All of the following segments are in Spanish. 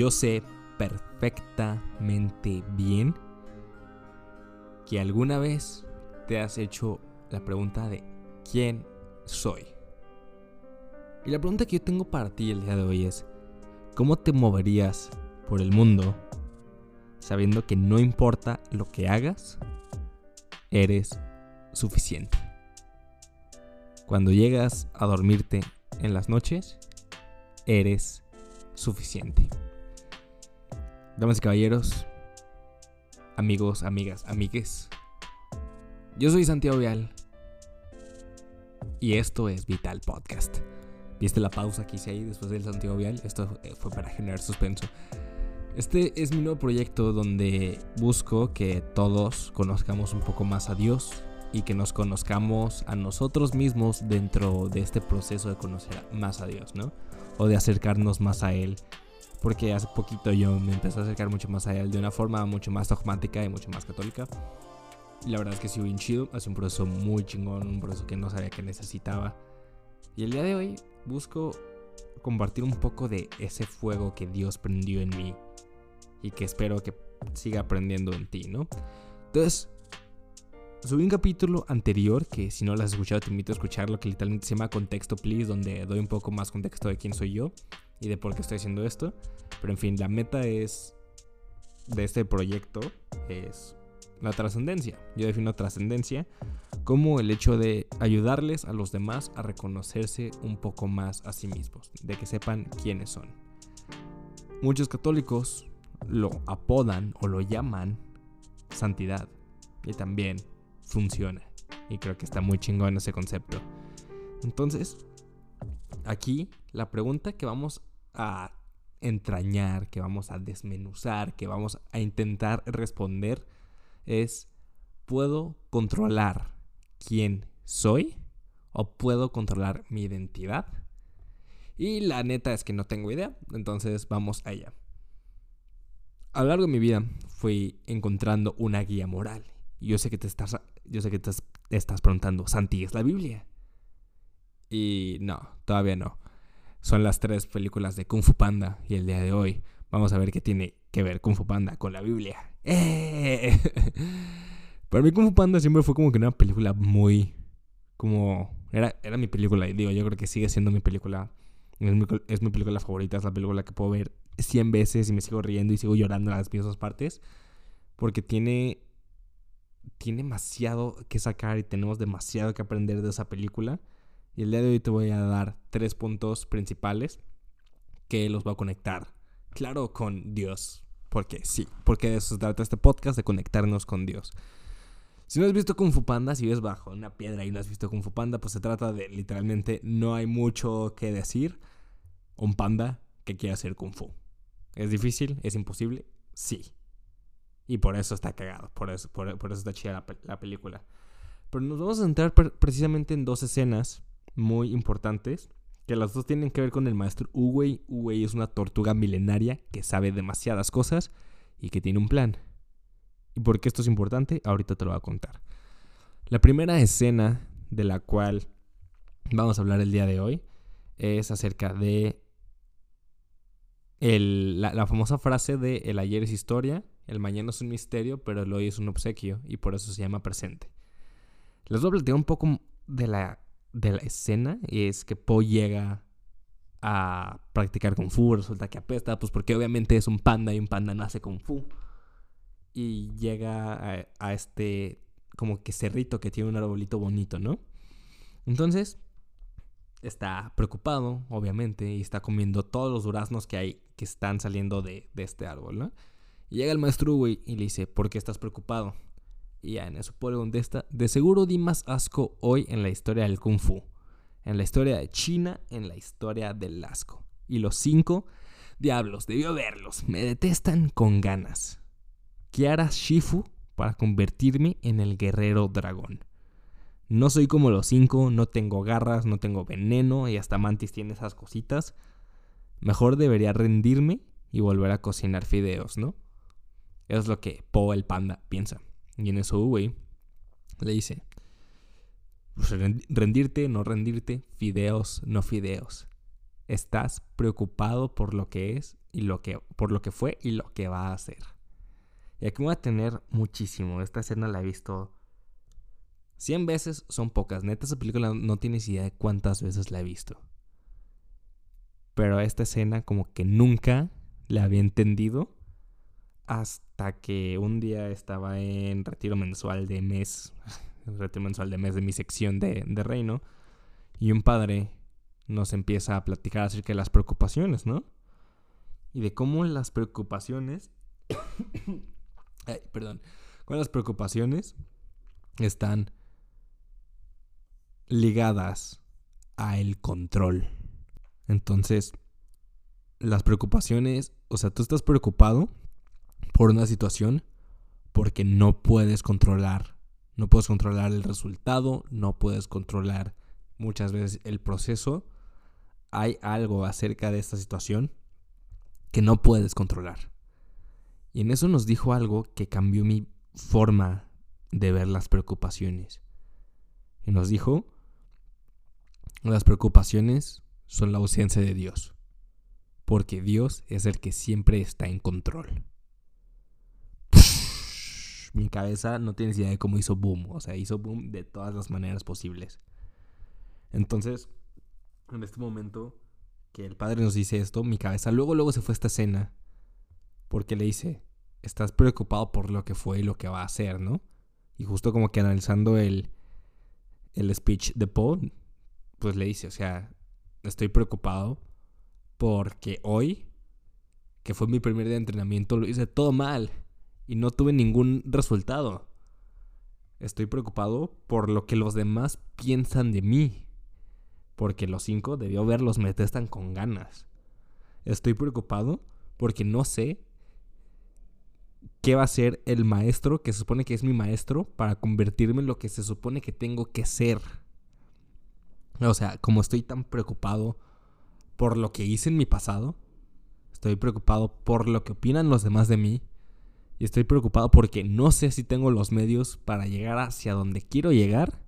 yo sé perfectamente bien que alguna vez te has hecho la pregunta de ¿quién soy? Y la pregunta que yo tengo para ti el día de hoy es, ¿cómo te moverías por el mundo sabiendo que no importa lo que hagas, eres suficiente? Cuando llegas a dormirte en las noches, eres suficiente. Damas y caballeros, amigos, amigas, amigues. Yo soy Santiago Vial y esto es Vital Podcast. ¿Viste la pausa que hice ahí después del Santiago Vial? Esto fue para generar suspenso. Este es mi nuevo proyecto donde busco que todos conozcamos un poco más a Dios y que nos conozcamos a nosotros mismos dentro de este proceso de conocer más a Dios, ¿no? O de acercarnos más a Él. Porque hace poquito yo me empecé a acercar mucho más a Él de una forma mucho más dogmática y mucho más católica. Y la verdad es que sí, bien chido. Hace un proceso muy chingón, un proceso que no sabía que necesitaba. Y el día de hoy busco compartir un poco de ese fuego que Dios prendió en mí y que espero que siga aprendiendo en ti, ¿no? Entonces, subí un capítulo anterior que si no lo has escuchado te invito a escucharlo, que literalmente se llama Contexto Please, donde doy un poco más contexto de quién soy yo y de por qué estoy haciendo esto. Pero en fin, la meta es de este proyecto es la trascendencia. Yo defino trascendencia como el hecho de ayudarles a los demás a reconocerse un poco más a sí mismos, de que sepan quiénes son. Muchos católicos lo apodan o lo llaman santidad y también funciona. Y creo que está muy chingón ese concepto. Entonces, aquí la pregunta que vamos a entrañar, que vamos a desmenuzar, que vamos a intentar responder es, ¿puedo controlar quién soy? ¿O puedo controlar mi identidad? Y la neta es que no tengo idea, entonces vamos allá. A lo largo de mi vida fui encontrando una guía moral. Yo sé que te estás, yo sé que te estás preguntando, Santi, ¿es la Biblia? Y no, todavía no. Son las tres películas de Kung Fu Panda y el día de hoy vamos a ver qué tiene que ver Kung Fu Panda con la Biblia. ¡Eh! Para mí Kung Fu Panda siempre fue como que una película muy... Como... Era, era mi película y digo, yo creo que sigue siendo mi película. Es mi, película favorita, es la película que puedo ver 100 veces y me sigo riendo y sigo llorando en las mismas partes. Porque tiene... Tiene demasiado que sacar y tenemos demasiado que aprender de esa película. Y el día de hoy te voy a dar tres puntos principales que los voy a conectar, claro, con Dios. Porque sí, porque de eso se trata este podcast, de conectarnos con Dios. Si no has visto Kung Fu Panda, si ves bajo una piedra y no has visto Kung Fu Panda, pues se trata de literalmente no hay mucho que decir. Un panda que quiere hacer Kung Fu. ¿Es difícil? ¿Es imposible? Sí. Y por eso está cagado, por eso, por, eso está chida la, la, película. Pero nos vamos a centrar precisamente en dos escenas muy importantes que las dos tienen que ver con el maestro Uwei. Uwei es una tortuga milenaria que sabe demasiadas cosas y que tiene un plan. ¿Y por qué esto es importante? Ahorita te lo voy a contar. La primera escena de la cual vamos a hablar el día de hoy es acerca de la, la, famosa frase de el ayer es historia, el mañana es un misterio, pero el hoy es un obsequio y por eso se llama presente. Les voy a un poco de la de la escena es que Po llega a practicar Kung Fu, resulta que apesta, pues porque obviamente es un panda y un panda nace Kung Fu. Y llega a, este como que cerrito que tiene un arbolito bonito, ¿no? Entonces, está preocupado, obviamente, y está comiendo todos los duraznos que hay que están saliendo de, de este árbol, ¿no? Y llega el maestro güey y le dice, ¿por qué estás preocupado? Y ya en eso pone contesta, de seguro di más asco hoy en la historia del Kung Fu, en la historia de China, en la historia del asco. Y los cinco, diablos, debió verlos, me detestan con ganas. ¿Qué hará Shifu para convertirme en el guerrero dragón? No soy como los cinco, no tengo garras, no tengo veneno y hasta Mantis tiene esas cositas. Mejor debería rendirme y volver a cocinar fideos, ¿no? Es lo que Po el panda piensa. Y en eso, güey, le dice, pues, rendirte, no rendirte, fideos, no fideos. estás preocupado por lo que es y lo que por lo que fue y lo que va a hacer. Y aquí voy a tener muchísimo. Esta escena la he visto 100 veces, son pocas. Neta, esa película no tienes idea de cuántas veces la he visto. Pero esta escena como que nunca la había entendido hasta que un día estaba en retiro mensual de mes, retiro mensual de mes de mi sección de, de reino, y un padre nos empieza a platicar acerca de las preocupaciones, ¿no? Y de cómo las preocupaciones, ay, perdón, cómo las preocupaciones están ligadas a el control. Entonces, las preocupaciones, o sea, tú estás preocupado por una situación porque no puedes controlar, no puedes controlar el resultado, no puedes controlar muchas veces el proceso. Hay algo acerca de esta situación que no puedes controlar. Y en eso nos dijo algo que cambió mi forma de ver las preocupaciones. Y nos dijo, las preocupaciones son la ausencia de Dios, porque Dios es el que siempre está en control. Mi cabeza no tiene idea de cómo hizo boom, o sea, hizo boom de todas las maneras posibles. Entonces, en este momento que el padre nos dice esto, mi cabeza luego, luego se fue a esta escena, porque le dice, estás preocupado por lo que fue y lo que va a hacer, ¿no? Y justo como que analizando el, el speech de Poe, pues le dice, o sea, estoy preocupado porque hoy, que fue mi primer día de entrenamiento, lo hice todo mal y no tuve ningún resultado. Estoy preocupado por lo que los demás piensan de mí. Porque los cinco debió verlos me testan con ganas. Estoy preocupado porque no sé qué va a ser el maestro que se supone que es mi maestro para convertirme en lo que se supone que tengo que ser. O sea, como estoy tan preocupado por lo que hice en mi pasado, estoy preocupado por lo que opinan los demás de mí, y estoy preocupado porque no sé si tengo los medios para llegar hacia donde quiero llegar,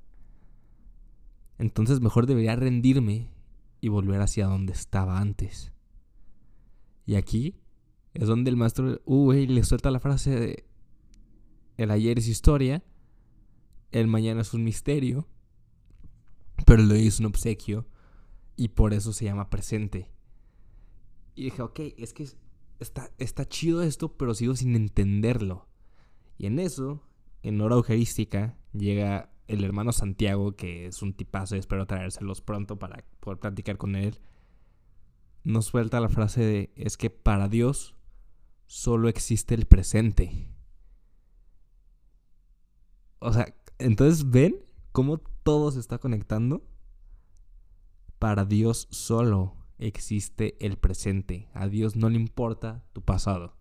entonces mejor debería rendirme y volver hacia donde estaba antes. Y aquí es donde el maestro uh, le suelta la frase de el ayer es historia, el mañana es un misterio, pero lo es un obsequio y por eso se llama presente. Y dije, ok, es que está, está chido esto, pero sigo sin entenderlo. Y en eso, en hora eucarística, llega el hermano Santiago, que es un tipazo y espero traérselos pronto para poder platicar con él. Nos suelta la frase de, es que para Dios solo existe el presente. O sea, entonces ven cómo todo se está conectando. Para Dios solo existe el presente. A Dios no le importa tu pasado.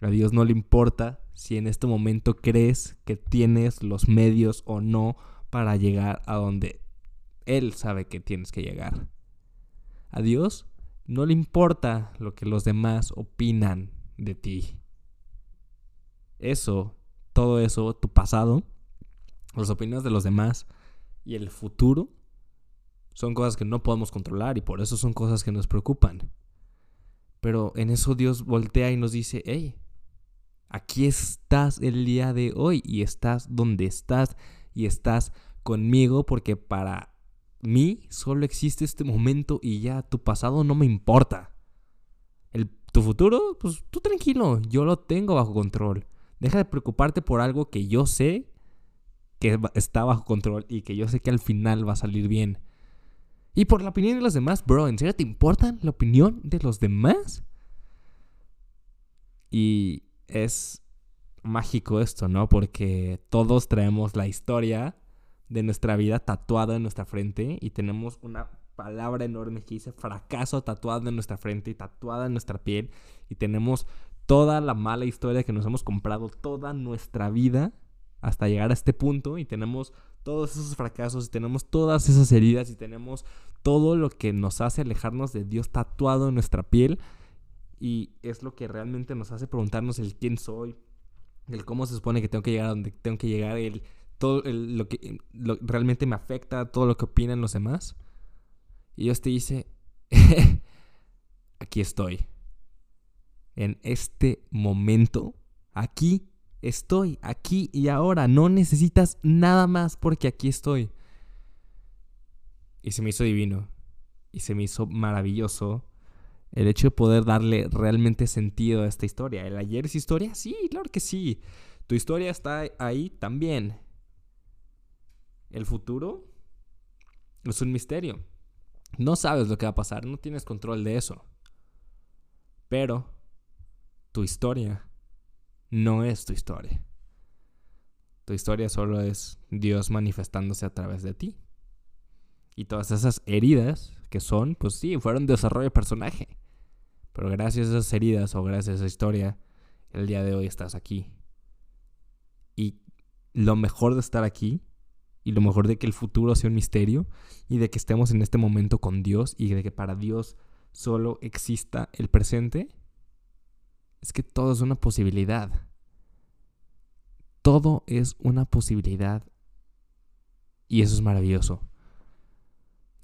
A Dios no le importa si en este momento crees que tienes los medios o no para llegar a donde Él sabe que tienes que llegar. A Dios no le importa lo que los demás opinan de ti. Eso, todo eso, tu pasado, las opiniones de los demás y el futuro son cosas que no podemos controlar y por eso son cosas que nos preocupan. Pero en eso Dios voltea y nos dice, hey, aquí estás el día de hoy y estás donde estás y estás conmigo porque para mí solo existe este momento y ya tu pasado no me importa. El, tu futuro, pues tú tranquilo, yo lo tengo bajo control. Deja de preocuparte por algo que yo sé que está bajo control y que yo sé que al final va a salir bien. Y por la opinión de los demás, bro, ¿en serio te importa la opinión de los demás? Y es mágico esto, ¿no? Porque todos traemos la historia de nuestra vida tatuada en nuestra frente y tenemos una palabra enorme que dice fracaso tatuada en nuestra frente y tatuada en nuestra piel y tenemos toda la mala historia que nos hemos comprado toda nuestra vida hasta llegar a este punto y tenemos todos esos fracasos y tenemos todas esas heridas y tenemos todo lo que nos hace alejarnos de Dios tatuado en nuestra piel y es lo que realmente nos hace preguntarnos el quién soy, el cómo se supone que tengo que llegar a donde tengo que llegar, el todo lo que realmente me afecta, todo lo que opinan los demás. Y Dios te dice, aquí estoy. En este momento, aquí estoy, aquí y ahora. No necesitas nada más porque aquí estoy. Y se me hizo divino. Y se me hizo maravilloso el hecho de poder darle realmente sentido a esta historia. ¿El ayer es historia? Sí, claro que sí. Tu historia está ahí también. El futuro es un misterio. No sabes lo que va a pasar, no tienes control de eso. Pero tu historia no es tu historia. Tu historia solo es Dios manifestándose a través de ti. Y todas esas heridas que son, pues sí, fueron desarrollo de personaje. Pero gracias a esas heridas o gracias a esa historia, el día de hoy estás aquí. Y lo mejor de estar aquí y lo mejor de que el futuro sea un misterio y de que estemos en este momento con Dios y de que para Dios solo exista el presente, es que todo es una posibilidad. Todo es una posibilidad. Y eso es maravilloso.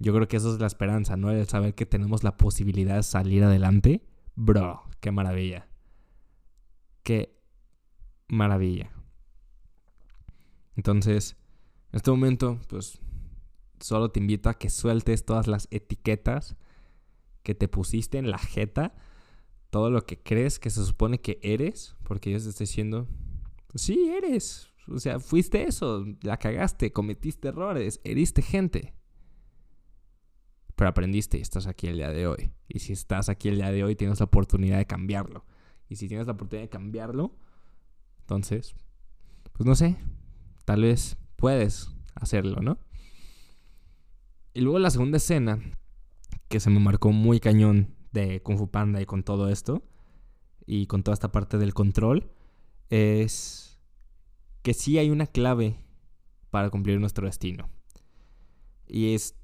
Yo creo que eso es la esperanza, ¿no? El saber que tenemos la posibilidad de salir adelante. Bro, qué maravilla. Qué maravilla. Entonces, en este momento, pues solo te invito a que sueltes todas las etiquetas que te pusiste en la jeta, todo lo que crees que se supone que eres, porque Dios te está diciendo, pues sí, eres. O sea, fuiste eso, la cagaste, cometiste errores, heriste gente. Pero aprendiste y estás aquí el día de hoy. Y si estás aquí el día de hoy, tienes la oportunidad de cambiarlo. Y si tienes la oportunidad de cambiarlo, entonces, pues no sé, tal vez puedes hacerlo, ¿no? Y luego la segunda escena, que se me marcó muy cañón de Kung Fu Panda y con todo esto, y con toda esta parte del control, es que sí hay una clave para cumplir nuestro destino. Y es,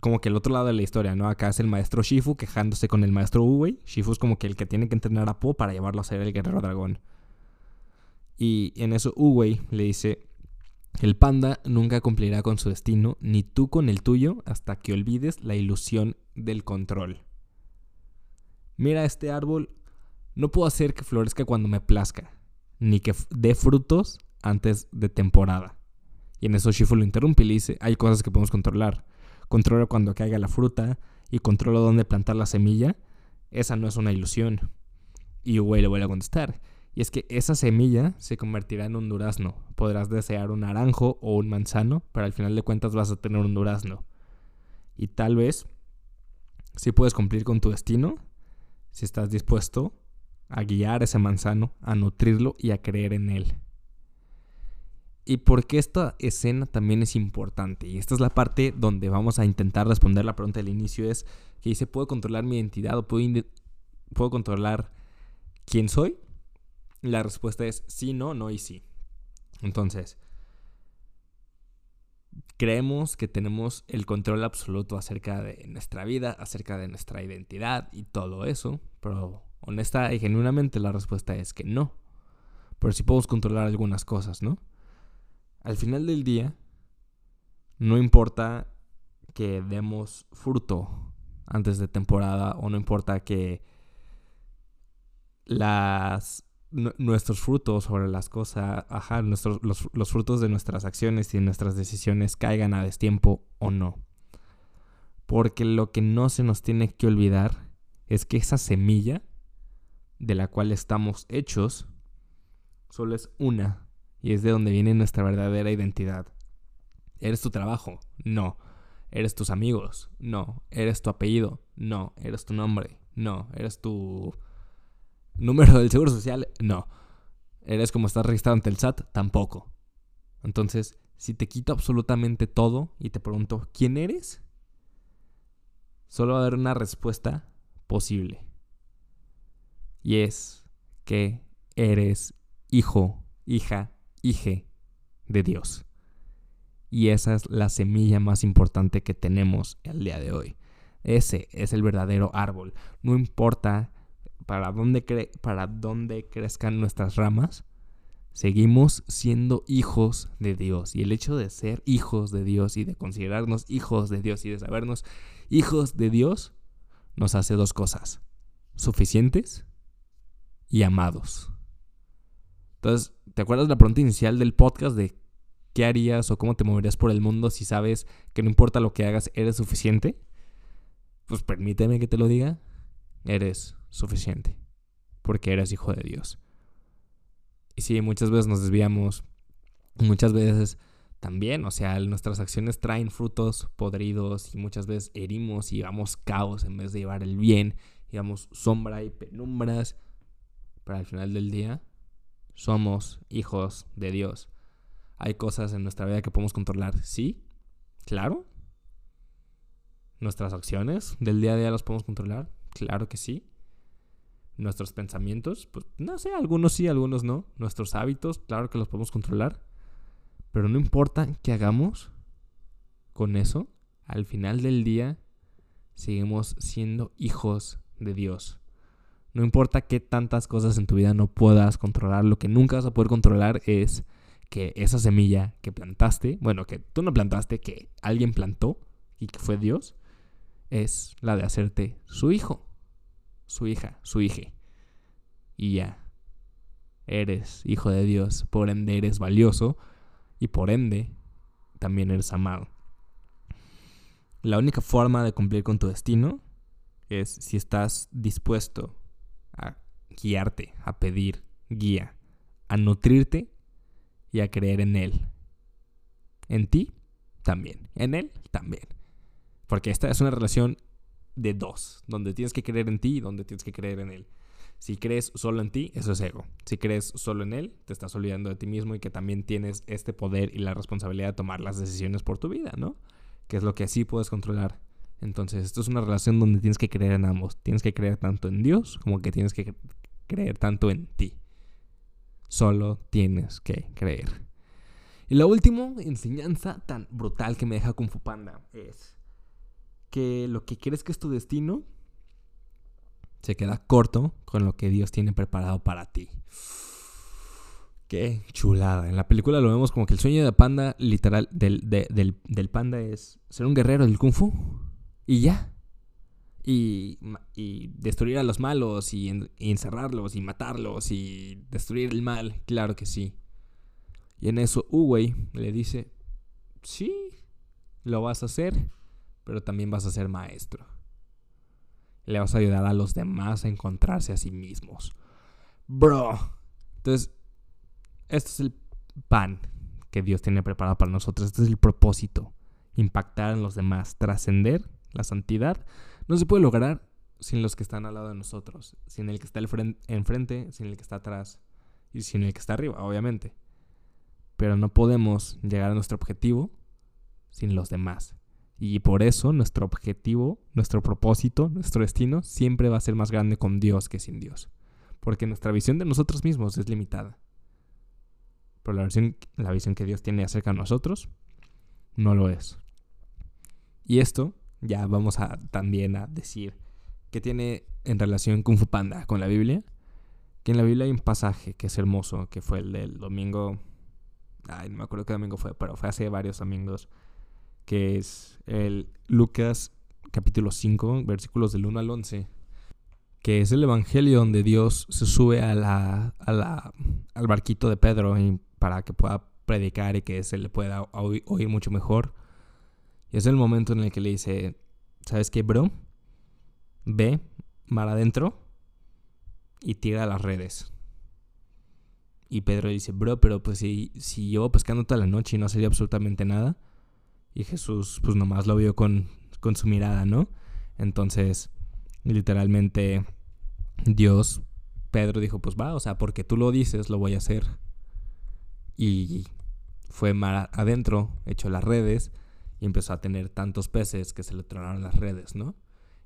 como que el otro lado de la historia, ¿no? Acá es el maestro Shifu quejándose con el maestro Uwei. Shifu es como que el que tiene que entrenar a Po para llevarlo a ser el guerrero dragón. Y en eso Uwei le dice, el panda nunca cumplirá con su destino, ni tú con el tuyo, hasta que olvides la ilusión del control. Mira este árbol, no puedo hacer que florezca cuando me plazca, ni que dé frutos antes de temporada. Y en eso Shifu lo interrumpe y le dice, hay cosas que podemos controlar. Controla cuando caiga la fruta y controlo dónde plantar la semilla. Esa no es una ilusión. Y Uwe le vuelve a contestar. Y es que esa semilla se convertirá en un durazno. Podrás desear un naranjo o un manzano, pero al final de cuentas vas a tener un durazno. Y tal vez, si puedes cumplir con tu destino, si estás dispuesto a guiar ese manzano, a nutrirlo y a creer en él. Y porque esta escena también es importante, y esta es la parte donde vamos a intentar responder la pregunta del inicio, es que dice, ¿puedo controlar mi identidad o puedo, puedo controlar quién soy? La respuesta es sí, no, no y sí. Entonces, creemos que tenemos el control absoluto acerca de nuestra vida, acerca de nuestra identidad y todo eso, pero honesta y genuinamente la respuesta es que no. Pero sí podemos controlar algunas cosas, ¿no? Al final del día, no importa que demos fruto antes de temporada o no importa que las nuestros frutos sobre las cosas, ajá, nuestros, los, los, frutos de nuestras acciones y nuestras decisiones caigan a destiempo o no. Porque lo que no se nos tiene que olvidar es que esa semilla de la cual estamos hechos solo es una y es de donde viene nuestra verdadera identidad. ¿Eres tu trabajo? No. ¿Eres tus amigos? No. ¿Eres tu apellido? No. ¿Eres tu nombre? No. ¿Eres tu Número del Seguro Social, no. ¿Eres como estás registrado ante el SAT? Tampoco. Entonces, si te quito absolutamente todo y te pregunto, ¿quién eres? Solo va a haber una respuesta posible. Y es que eres hijo, hija, hije de Dios. Y esa es la semilla más importante que tenemos el día de hoy. Ese es el verdadero árbol. No importa para dónde, para dónde crezcan nuestras ramas, seguimos siendo hijos de Dios. Y el hecho de ser hijos de Dios y de considerarnos hijos de Dios y de sabernos hijos de Dios nos hace dos cosas, suficientes y amados. Entonces, ¿te acuerdas la pregunta inicial del podcast de qué harías o cómo te moverías por el mundo si sabes que no importa lo que hagas, eres suficiente? Pues permíteme que te lo diga, eres suficiente, porque eres hijo de Dios. Y sí, muchas veces nos desviamos, muchas veces también, o sea, nuestras acciones traen frutos podridos y muchas veces herimos y llevamos caos en vez de llevar el bien, llevamos sombra y penumbras, pero al final del día somos hijos de Dios. Hay cosas en nuestra vida que podemos controlar, sí, claro. Nuestras acciones del día a día las podemos controlar, claro que sí. Nuestros pensamientos, pues no sé, algunos sí, algunos no. Nuestros hábitos, claro que los podemos controlar. Pero no importa qué hagamos con eso, al final del día seguimos siendo hijos de Dios. No importa qué tantas cosas en tu vida no puedas controlar, lo que nunca vas a poder controlar es que esa semilla que plantaste, bueno, que tú no plantaste, que alguien plantó y que fue Dios, es la de hacerte su hijo, su hija, su hija. Y ya, eres hijo de Dios, por ende eres valioso y por ende también eres amado. La única forma de cumplir con tu destino es si estás dispuesto a guiarte, a pedir guía, a nutrirte y a creer en Él. En ti también, en Él también. Porque esta es una relación de dos, donde tienes que creer en ti y donde tienes que creer en Él. Si crees solo en ti, eso es ego. Si crees solo en Él, te estás olvidando de ti mismo y que también tienes este poder y la responsabilidad de tomar las decisiones por tu vida, ¿no? Que es lo que sí puedes controlar. Entonces, esto es una relación donde tienes que creer en ambos. Tienes que creer tanto en Dios como que tienes que creer tanto en ti. Solo tienes que creer. Y la última enseñanza tan brutal que me deja Kung Fu Panda es que lo que quieres que es tu destino se queda corto con lo que Dios tiene preparado para ti. Qué chulada. En la película lo vemos como que el sueño de panda, literal, del, del, panda es ser un guerrero del kung fu. Y ya. Y, y destruir a los malos y, y, encerrarlos y matarlos y destruir el mal. Claro que sí. Y en eso Uwey le dice, sí, lo vas a hacer, pero también vas a ser maestro le vas a ayudar a los demás a encontrarse a sí mismos. Bro. Entonces, este es el pan que Dios tiene preparado para nosotros. Este es el propósito. Impactar en los demás, trascender la santidad. No se puede lograr sin los que están al lado de nosotros, sin el que está enfrente, sin el que está atrás y sin el que está arriba, obviamente. Pero no podemos llegar a nuestro objetivo sin los demás. Y por eso nuestro objetivo, nuestro propósito, nuestro destino siempre va a ser más grande con Dios que sin Dios. Porque nuestra visión de nosotros mismos es limitada. Pero la visión, la visión que Dios tiene acerca de nosotros no lo es. Y esto ya vamos a también a decir que tiene en relación con Fupanda, con la Biblia. Que en la Biblia hay un pasaje que es hermoso, que fue el del domingo. Ay, no me acuerdo qué domingo fue, pero fue hace varios domingos que es el Lucas capítulo 5, versículos del 1 al 11, que es el Evangelio donde Dios se sube a la, al barquito de Pedro para que pueda predicar y que se le pueda oír, mucho mejor. Y es el momento en el que le dice, ¿sabes qué, bro? Ve mar adentro y tira las redes. Y Pedro dice, bro, pero pues si, si llevo pescando toda la noche y no sería absolutamente nada. Y Jesús pues nomás lo vio con, con su mirada, ¿no? Entonces, literalmente, Dios, Pedro dijo, pues va, o sea, porque tú lo dices, lo voy a hacer. Y fue mar adentro, echó las redes y empezó a tener tantos peces que se le tronaron las redes, ¿no?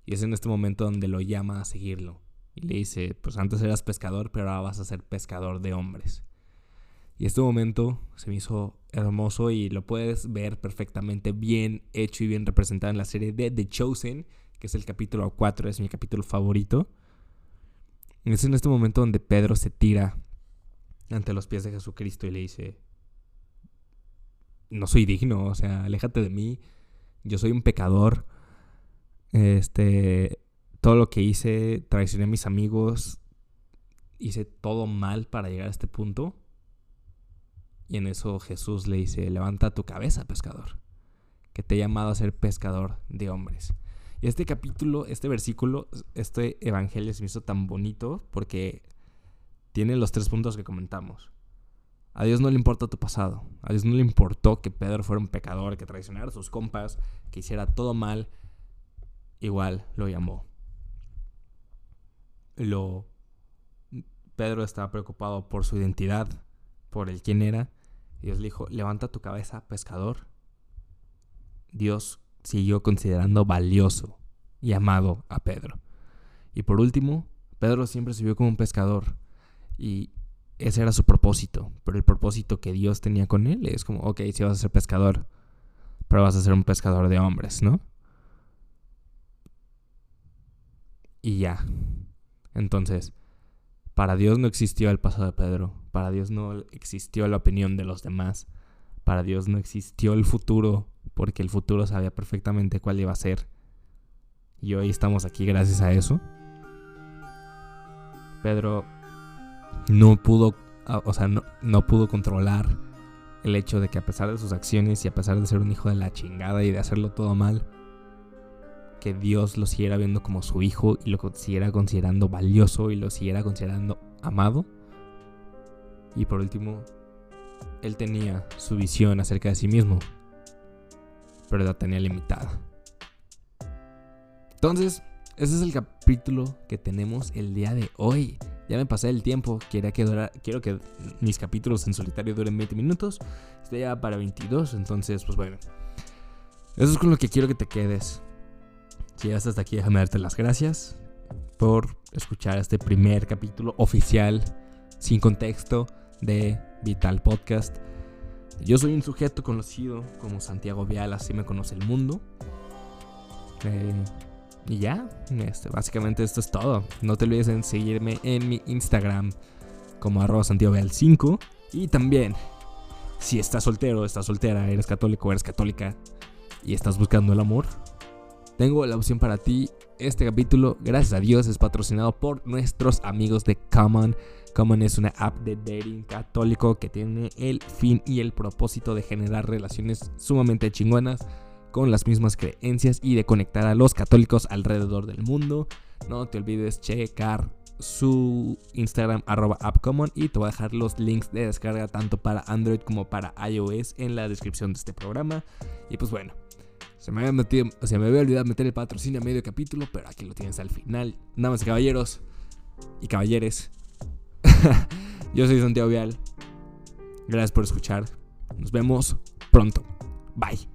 Y es en este momento donde lo llama a seguirlo. Y le dice, pues antes eras pescador, pero ahora vas a ser pescador de hombres. Y este momento se me hizo hermoso y lo puedes ver perfectamente bien hecho y bien representado en la serie de The Chosen, que es el capítulo 4, es mi capítulo favorito. Es en este momento donde Pedro se tira ante los pies de Jesucristo y le dice, no soy digno, o sea, aléjate de mí, yo soy un pecador, este, todo lo que hice, traicioné a mis amigos, hice todo mal para llegar a este punto. Y en eso Jesús le dice, levanta tu cabeza, pescador, que te he llamado a ser pescador de hombres. Y este capítulo, este versículo, este evangelio se me hizo tan bonito porque tiene los tres puntos que comentamos. A Dios no le importa tu pasado. A Dios no le importó que Pedro fuera un pecador, que traicionara a sus compas, que hiciera todo mal. Igual lo llamó. Lo Pedro estaba preocupado por su identidad, por el quién era. Dios le dijo, levanta tu cabeza, pescador. Dios siguió considerando valioso y amado a Pedro. Y por último, Pedro siempre se vio como un pescador. Y ese era su propósito. Pero el propósito que Dios tenía con él es como, ok, si vas a ser pescador, pero vas a ser un pescador de hombres, ¿no? Y ya. Entonces, para Dios no existió el pasado de Pedro. Para Dios no existió la opinión de los demás. Para Dios no existió el futuro, porque el futuro sabía perfectamente cuál iba a ser. Y hoy estamos aquí gracias a eso. Pedro no pudo, ah, o sea, no, no pudo controlar el hecho de que a pesar de sus acciones y a pesar de ser un hijo de la chingada y de hacerlo todo mal, que Dios lo siguiera viendo como su hijo y lo siguiera considerando valioso y lo siguiera considerando amado. Y por último, él tenía su visión acerca de sí mismo, pero la tenía limitada. Entonces, ese es el capítulo que tenemos el día de hoy. Ya me pasé el tiempo, quiero que, quiero que mis capítulos en solitario duren 20 minutos. Estoy ya para 22, entonces, pues bueno. Eso es con lo que quiero que te quedes. Si ya hasta aquí, déjame darte las gracias por escuchar este primer capítulo oficial, sin contexto, de Vital Podcast. Yo soy un sujeto conocido como Santiago Vial, así me conoce el mundo. Eh, y ya, este, básicamente esto es todo. No te olvides en seguirme en mi Instagram como arroba Santiago Vial 5. Y también, si estás soltero, estás soltera, eres católico, eres católica y estás buscando el amor, tengo la opción para ti. Este capítulo, gracias a Dios, es patrocinado por nuestros amigos de Common. Common es una app de dating católico que tiene el fin y el propósito de generar relaciones sumamente chingonas con las mismas creencias y de conectar a los católicos alrededor del mundo. No te olvides checar su Instagram arroba appcommon y te voy a dejar los links de descarga tanto para Android como para iOS en la descripción de este programa. Y pues bueno, se me había metido, o sea, me había olvidado meter el patrocinio a medio capítulo, pero aquí lo tienes al final. Nada más caballeros y caballeres. Yo soy Santiago Vial. Gracias por escuchar. Nos vemos pronto. Bye.